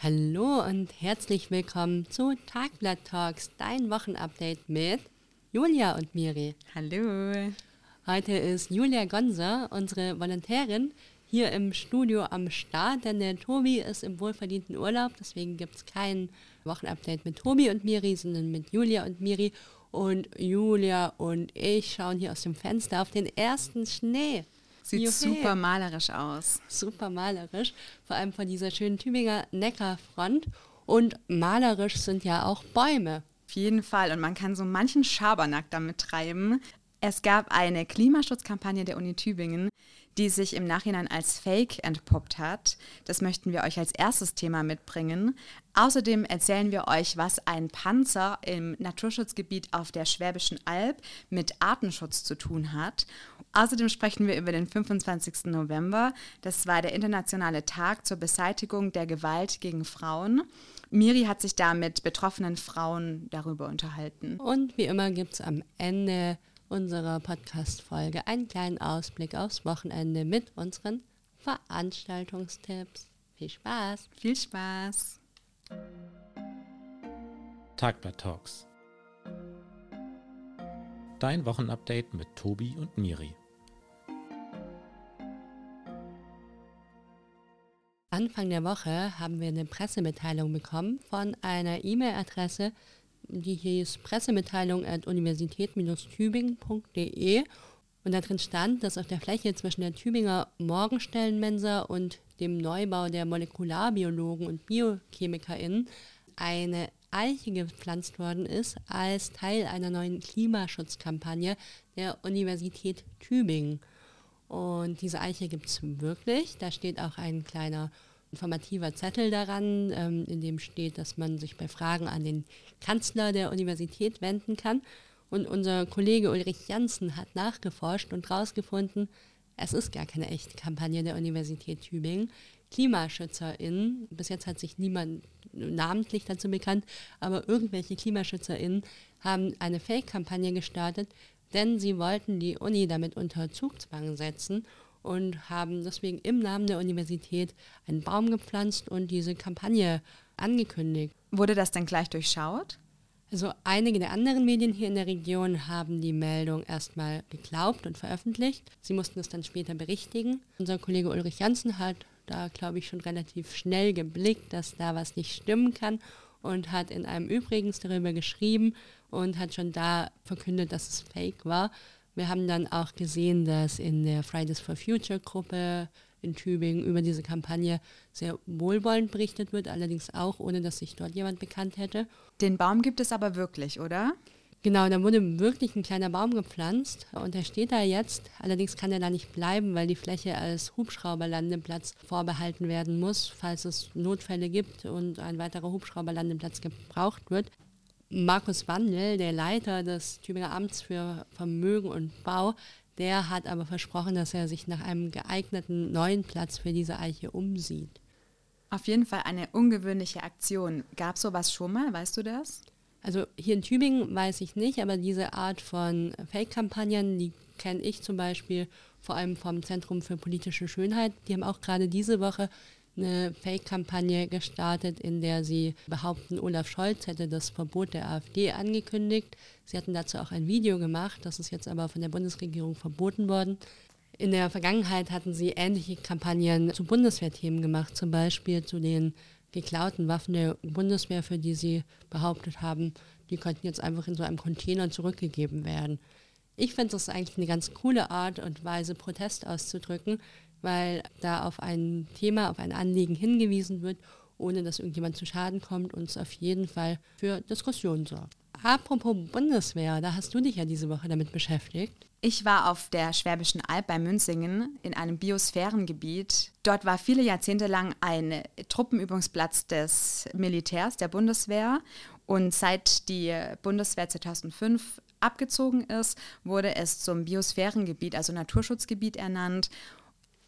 Hallo und herzlich willkommen zu Tagblatt Talks, dein Wochenupdate mit Julia und Miri. Hallo. Heute ist Julia Gonser, unsere Volontärin, hier im Studio am Start, denn der Tobi ist im wohlverdienten Urlaub, deswegen gibt es kein Wochenupdate mit Tobi und Miri, sondern mit Julia und Miri. Und Julia und ich schauen hier aus dem Fenster auf den ersten Schnee. Sieht Juhu. super malerisch aus. Super malerisch, vor allem von dieser schönen Tübinger Neckarfront. Und malerisch sind ja auch Bäume. Auf jeden Fall. Und man kann so manchen Schabernack damit treiben. Es gab eine Klimaschutzkampagne der Uni Tübingen, die sich im Nachhinein als Fake entpuppt hat. Das möchten wir euch als erstes Thema mitbringen. Außerdem erzählen wir euch, was ein Panzer im Naturschutzgebiet auf der Schwäbischen Alb mit Artenschutz zu tun hat. Außerdem sprechen wir über den 25. November. Das war der internationale Tag zur Beseitigung der Gewalt gegen Frauen. Miri hat sich da mit betroffenen Frauen darüber unterhalten. Und wie immer gibt es am Ende unserer Podcast-Folge einen kleinen Ausblick aufs Wochenende mit unseren Veranstaltungstipps. Viel Spaß! Viel Spaß! Tagblatt Talks. Dein Wochenupdate mit Tobi und Miri. Anfang der Woche haben wir eine Pressemitteilung bekommen von einer E-Mail-Adresse, die hieß Pressemitteilung at universität-tübingen.de und da drin stand, dass auf der Fläche zwischen der Tübinger Morgenstellenmensa und dem Neubau der Molekularbiologen und BiochemikerInnen eine Eiche gepflanzt worden ist als Teil einer neuen Klimaschutzkampagne der Universität Tübingen. Und diese Eiche gibt es wirklich. Da steht auch ein kleiner informativer Zettel daran, ähm, in dem steht, dass man sich bei Fragen an den Kanzler der Universität wenden kann. Und unser Kollege Ulrich Janssen hat nachgeforscht und herausgefunden, es ist gar keine echte Kampagne der Universität Tübingen. KlimaschützerInnen, bis jetzt hat sich niemand namentlich dazu bekannt, aber irgendwelche KlimaschützerInnen haben eine Fake-Kampagne gestartet, denn sie wollten die Uni damit unter Zugzwang setzen und haben deswegen im Namen der Universität einen Baum gepflanzt und diese Kampagne angekündigt. Wurde das dann gleich durchschaut? Also einige der anderen Medien hier in der Region haben die Meldung erstmal geglaubt und veröffentlicht. Sie mussten es dann später berichtigen. Unser Kollege Ulrich Janssen hat da, glaube ich, schon relativ schnell geblickt, dass da was nicht stimmen kann und hat in einem Übrigens darüber geschrieben und hat schon da verkündet, dass es fake war. Wir haben dann auch gesehen, dass in der Fridays for Future Gruppe in Tübingen über diese Kampagne sehr wohlwollend berichtet wird, allerdings auch ohne, dass sich dort jemand bekannt hätte. Den Baum gibt es aber wirklich, oder? Genau, da wurde wirklich ein kleiner Baum gepflanzt und der steht da jetzt. Allerdings kann er da nicht bleiben, weil die Fläche als Hubschrauberlandeplatz vorbehalten werden muss, falls es Notfälle gibt und ein weiterer Hubschrauberlandeplatz gebraucht wird. Markus Wandel, der Leiter des Tübinger Amts für Vermögen und Bau, der hat aber versprochen, dass er sich nach einem geeigneten neuen Platz für diese Eiche umsieht. Auf jeden Fall eine ungewöhnliche Aktion. Gab es sowas schon mal, weißt du das? Also hier in Tübingen weiß ich nicht, aber diese Art von Fake-Kampagnen, die kenne ich zum Beispiel vor allem vom Zentrum für politische Schönheit. Die haben auch gerade diese Woche eine Fake-Kampagne gestartet, in der sie behaupten, Olaf Scholz hätte das Verbot der AfD angekündigt. Sie hatten dazu auch ein Video gemacht, das ist jetzt aber von der Bundesregierung verboten worden. In der Vergangenheit hatten sie ähnliche Kampagnen zu Bundeswehrthemen gemacht, zum Beispiel zu den geklauten Waffen der Bundeswehr, für die sie behauptet haben, die könnten jetzt einfach in so einem Container zurückgegeben werden. Ich finde das eigentlich eine ganz coole Art und Weise, Protest auszudrücken, weil da auf ein Thema, auf ein Anliegen hingewiesen wird, ohne dass irgendjemand zu Schaden kommt und es auf jeden Fall für Diskussionen sorgt. Apropos Bundeswehr, da hast du dich ja diese Woche damit beschäftigt. Ich war auf der Schwäbischen Alb bei Münzingen in einem Biosphärengebiet. Dort war viele Jahrzehnte lang ein Truppenübungsplatz des Militärs, der Bundeswehr. Und seit die Bundeswehr 2005 abgezogen ist, wurde es zum Biosphärengebiet, also Naturschutzgebiet ernannt.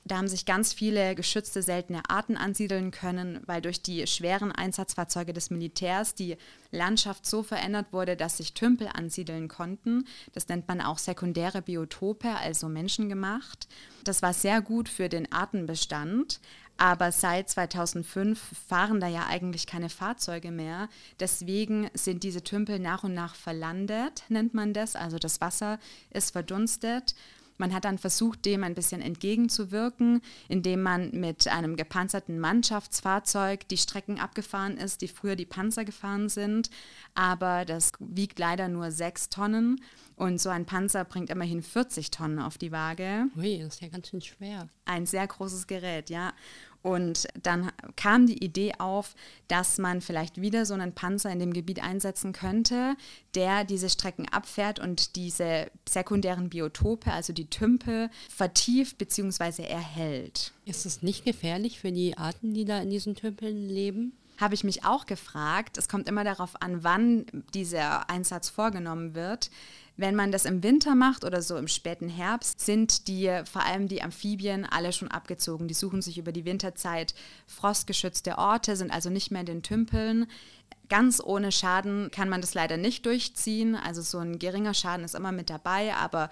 Da haben sich ganz viele geschützte seltene Arten ansiedeln können, weil durch die schweren Einsatzfahrzeuge des Militärs die Landschaft so verändert wurde, dass sich Tümpel ansiedeln konnten. Das nennt man auch sekundäre Biotope, also menschengemacht. Das war sehr gut für den Artenbestand. Aber seit 2005 fahren da ja eigentlich keine Fahrzeuge mehr. Deswegen sind diese Tümpel nach und nach verlandet, nennt man das. Also das Wasser ist verdunstet. Man hat dann versucht, dem ein bisschen entgegenzuwirken, indem man mit einem gepanzerten Mannschaftsfahrzeug die Strecken abgefahren ist, die früher die Panzer gefahren sind. Aber das wiegt leider nur sechs Tonnen. Und so ein Panzer bringt immerhin 40 Tonnen auf die Waage. Ui, das ist ja ganz schön schwer. Ein sehr großes Gerät, ja. Und dann kam die Idee auf, dass man vielleicht wieder so einen Panzer in dem Gebiet einsetzen könnte, der diese Strecken abfährt und diese sekundären Biotope, also die Tümpel, vertieft bzw. erhält. Ist es nicht gefährlich für die Arten, die da in diesen Tümpeln leben? Habe ich mich auch gefragt. Es kommt immer darauf an, wann dieser Einsatz vorgenommen wird. Wenn man das im Winter macht oder so im späten Herbst, sind die, vor allem die Amphibien, alle schon abgezogen. Die suchen sich über die Winterzeit frostgeschützte Orte, sind also nicht mehr in den Tümpeln. Ganz ohne Schaden kann man das leider nicht durchziehen. Also so ein geringer Schaden ist immer mit dabei, aber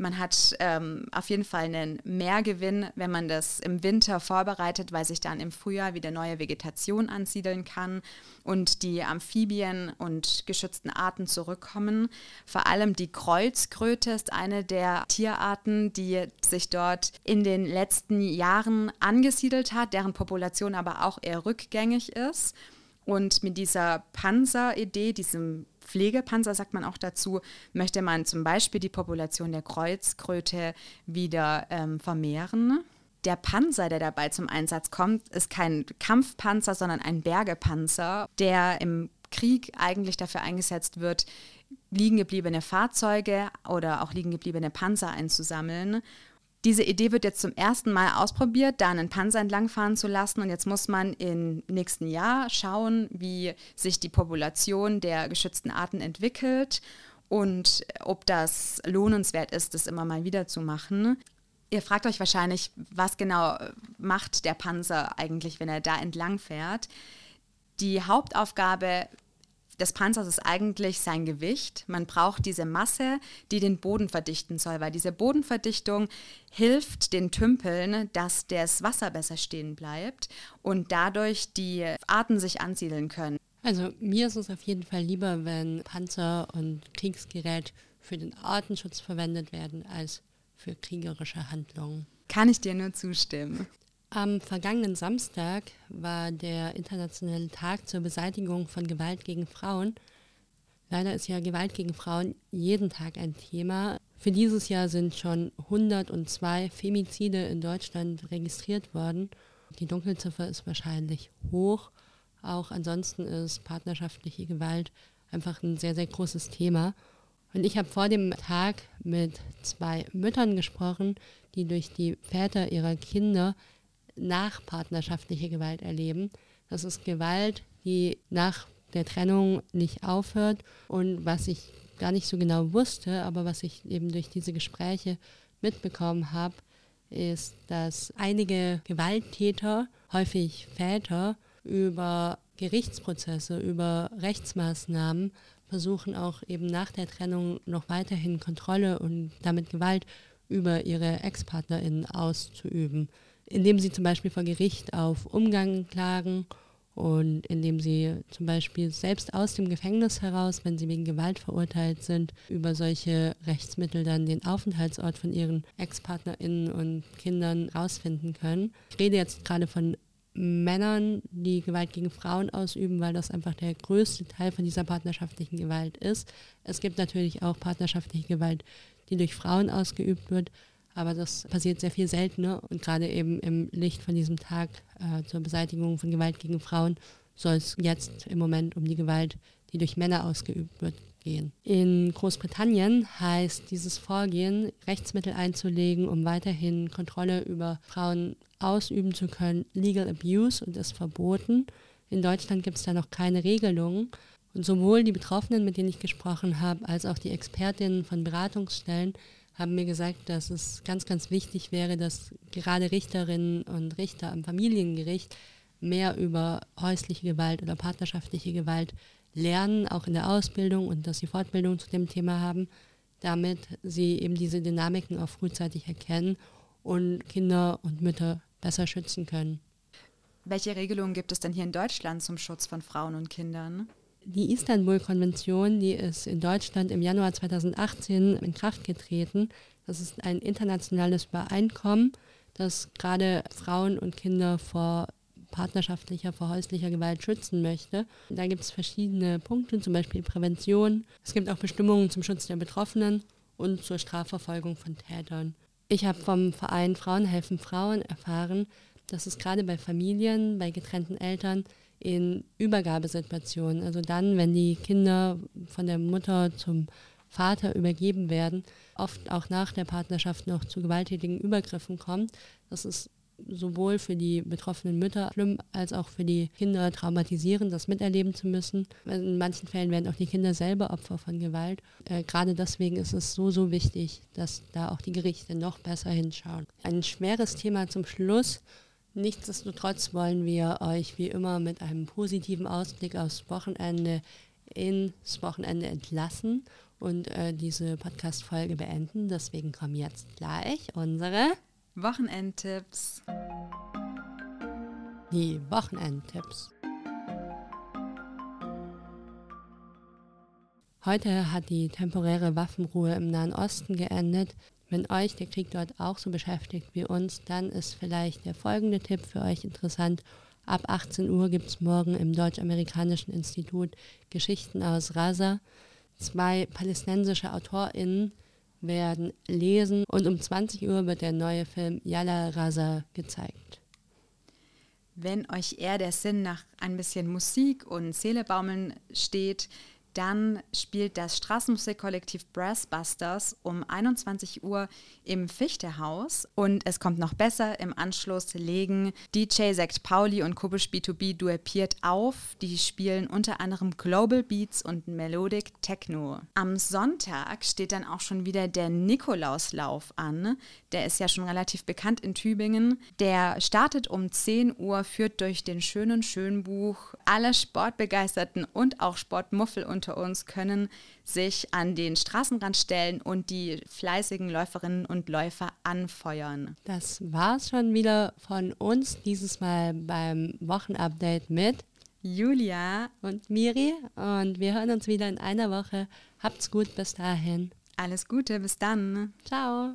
man hat ähm, auf jeden Fall einen Mehrgewinn, wenn man das im Winter vorbereitet, weil sich dann im Frühjahr wieder neue Vegetation ansiedeln kann und die Amphibien und geschützten Arten zurückkommen. Vor allem die Kreuzkröte ist eine der Tierarten, die sich dort in den letzten Jahren angesiedelt hat, deren Population aber auch eher rückgängig ist. Und mit dieser Panzer-Idee, diesem Pflegepanzer sagt man auch dazu, möchte man zum Beispiel die Population der Kreuzkröte wieder ähm, vermehren. Der Panzer, der dabei zum Einsatz kommt, ist kein Kampfpanzer, sondern ein Bergepanzer, der im Krieg eigentlich dafür eingesetzt wird, liegengebliebene Fahrzeuge oder auch liegengebliebene Panzer einzusammeln diese Idee wird jetzt zum ersten Mal ausprobiert, da einen Panzer entlangfahren zu lassen. Und jetzt muss man im nächsten Jahr schauen, wie sich die Population der geschützten Arten entwickelt und ob das lohnenswert ist, das immer mal wieder zu machen. Ihr fragt euch wahrscheinlich, was genau macht der Panzer eigentlich, wenn er da entlang fährt. Die Hauptaufgabe des Panzers ist eigentlich sein Gewicht. Man braucht diese Masse, die den Boden verdichten soll, weil diese Bodenverdichtung hilft den Tümpeln, dass das Wasser besser stehen bleibt und dadurch die Arten sich ansiedeln können. Also mir ist es auf jeden Fall lieber, wenn Panzer und Kriegsgerät für den Artenschutz verwendet werden, als für kriegerische Handlungen. Kann ich dir nur zustimmen. Am vergangenen Samstag war der internationale Tag zur Beseitigung von Gewalt gegen Frauen. Leider ist ja Gewalt gegen Frauen jeden Tag ein Thema. Für dieses Jahr sind schon 102 Femizide in Deutschland registriert worden. Die Dunkelziffer ist wahrscheinlich hoch. Auch ansonsten ist partnerschaftliche Gewalt einfach ein sehr, sehr großes Thema. Und ich habe vor dem Tag mit zwei Müttern gesprochen, die durch die Väter ihrer Kinder nachpartnerschaftliche Gewalt erleben. Das ist Gewalt, die nach der Trennung nicht aufhört und was ich gar nicht so genau wusste, aber was ich eben durch diese Gespräche mitbekommen habe, ist, dass einige Gewalttäter, häufig Väter, über Gerichtsprozesse, über Rechtsmaßnahmen versuchen auch eben nach der Trennung noch weiterhin Kontrolle und damit Gewalt über ihre Ex-PartnerInnen auszuüben indem sie zum Beispiel vor Gericht auf Umgang klagen und indem sie zum Beispiel selbst aus dem Gefängnis heraus, wenn sie wegen Gewalt verurteilt sind, über solche Rechtsmittel dann den Aufenthaltsort von ihren Ex-PartnerInnen und Kindern rausfinden können. Ich rede jetzt gerade von Männern, die Gewalt gegen Frauen ausüben, weil das einfach der größte Teil von dieser partnerschaftlichen Gewalt ist. Es gibt natürlich auch partnerschaftliche Gewalt, die durch Frauen ausgeübt wird, aber das passiert sehr viel seltener und gerade eben im Licht von diesem Tag äh, zur Beseitigung von Gewalt gegen Frauen soll es jetzt im Moment um die Gewalt, die durch Männer ausgeübt wird, gehen. In Großbritannien heißt dieses Vorgehen, Rechtsmittel einzulegen, um weiterhin Kontrolle über Frauen ausüben zu können, Legal Abuse und ist verboten. In Deutschland gibt es da noch keine Regelungen. Und sowohl die Betroffenen, mit denen ich gesprochen habe, als auch die Expertinnen von Beratungsstellen haben mir gesagt, dass es ganz, ganz wichtig wäre, dass gerade Richterinnen und Richter am Familiengericht mehr über häusliche Gewalt oder partnerschaftliche Gewalt lernen, auch in der Ausbildung und dass sie Fortbildung zu dem Thema haben, damit sie eben diese Dynamiken auch frühzeitig erkennen und Kinder und Mütter besser schützen können. Welche Regelungen gibt es denn hier in Deutschland zum Schutz von Frauen und Kindern? Die Istanbul-Konvention, die ist in Deutschland im Januar 2018 in Kraft getreten. Das ist ein internationales Übereinkommen, das gerade Frauen und Kinder vor partnerschaftlicher, vor häuslicher Gewalt schützen möchte. Da gibt es verschiedene Punkte, zum Beispiel Prävention. Es gibt auch Bestimmungen zum Schutz der Betroffenen und zur Strafverfolgung von Tätern. Ich habe vom Verein Frauen helfen Frauen erfahren, dass es gerade bei Familien, bei getrennten Eltern in Übergabesituationen, also dann, wenn die Kinder von der Mutter zum Vater übergeben werden, oft auch nach der Partnerschaft noch zu gewalttätigen Übergriffen kommt. Das ist sowohl für die betroffenen Mütter schlimm als auch für die Kinder traumatisierend, das miterleben zu müssen. In manchen Fällen werden auch die Kinder selber Opfer von Gewalt. Äh, gerade deswegen ist es so, so wichtig, dass da auch die Gerichte noch besser hinschauen. Ein schweres Thema zum Schluss. Nichtsdestotrotz wollen wir euch wie immer mit einem positiven Ausblick aufs Wochenende ins Wochenende entlassen und äh, diese Podcast-Folge beenden. Deswegen kommen jetzt gleich unsere Wochenendtipps. Die Wochenendtipps. Heute hat die temporäre Waffenruhe im Nahen Osten geendet. Wenn euch der Krieg dort auch so beschäftigt wie uns, dann ist vielleicht der folgende Tipp für euch interessant. Ab 18 Uhr gibt es morgen im Deutsch-Amerikanischen Institut Geschichten aus Raza. Zwei palästinensische AutorInnen werden lesen und um 20 Uhr wird der neue Film Yalla Raza gezeigt. Wenn euch eher der Sinn nach ein bisschen Musik und Seelebaumeln steht, dann spielt das Straßenmusikkollektiv Brassbusters um 21 Uhr im Fichtehaus. Und es kommt noch besser, im Anschluss legen DJ Sekt Pauli und Kubisch B2B duepiert auf. Die spielen unter anderem Global Beats und Melodic Techno. Am Sonntag steht dann auch schon wieder der Nikolauslauf an. Der ist ja schon relativ bekannt in Tübingen. Der startet um 10 Uhr, führt durch den schönen Schönbuch. Alle Sportbegeisterten und auch Sportmuffel und unter uns können sich an den Straßenrand stellen und die fleißigen Läuferinnen und Läufer anfeuern. Das war's schon wieder von uns, dieses Mal beim Wochenupdate mit Julia und Miri. Und wir hören uns wieder in einer Woche. Habt's gut bis dahin. Alles Gute, bis dann. Ciao.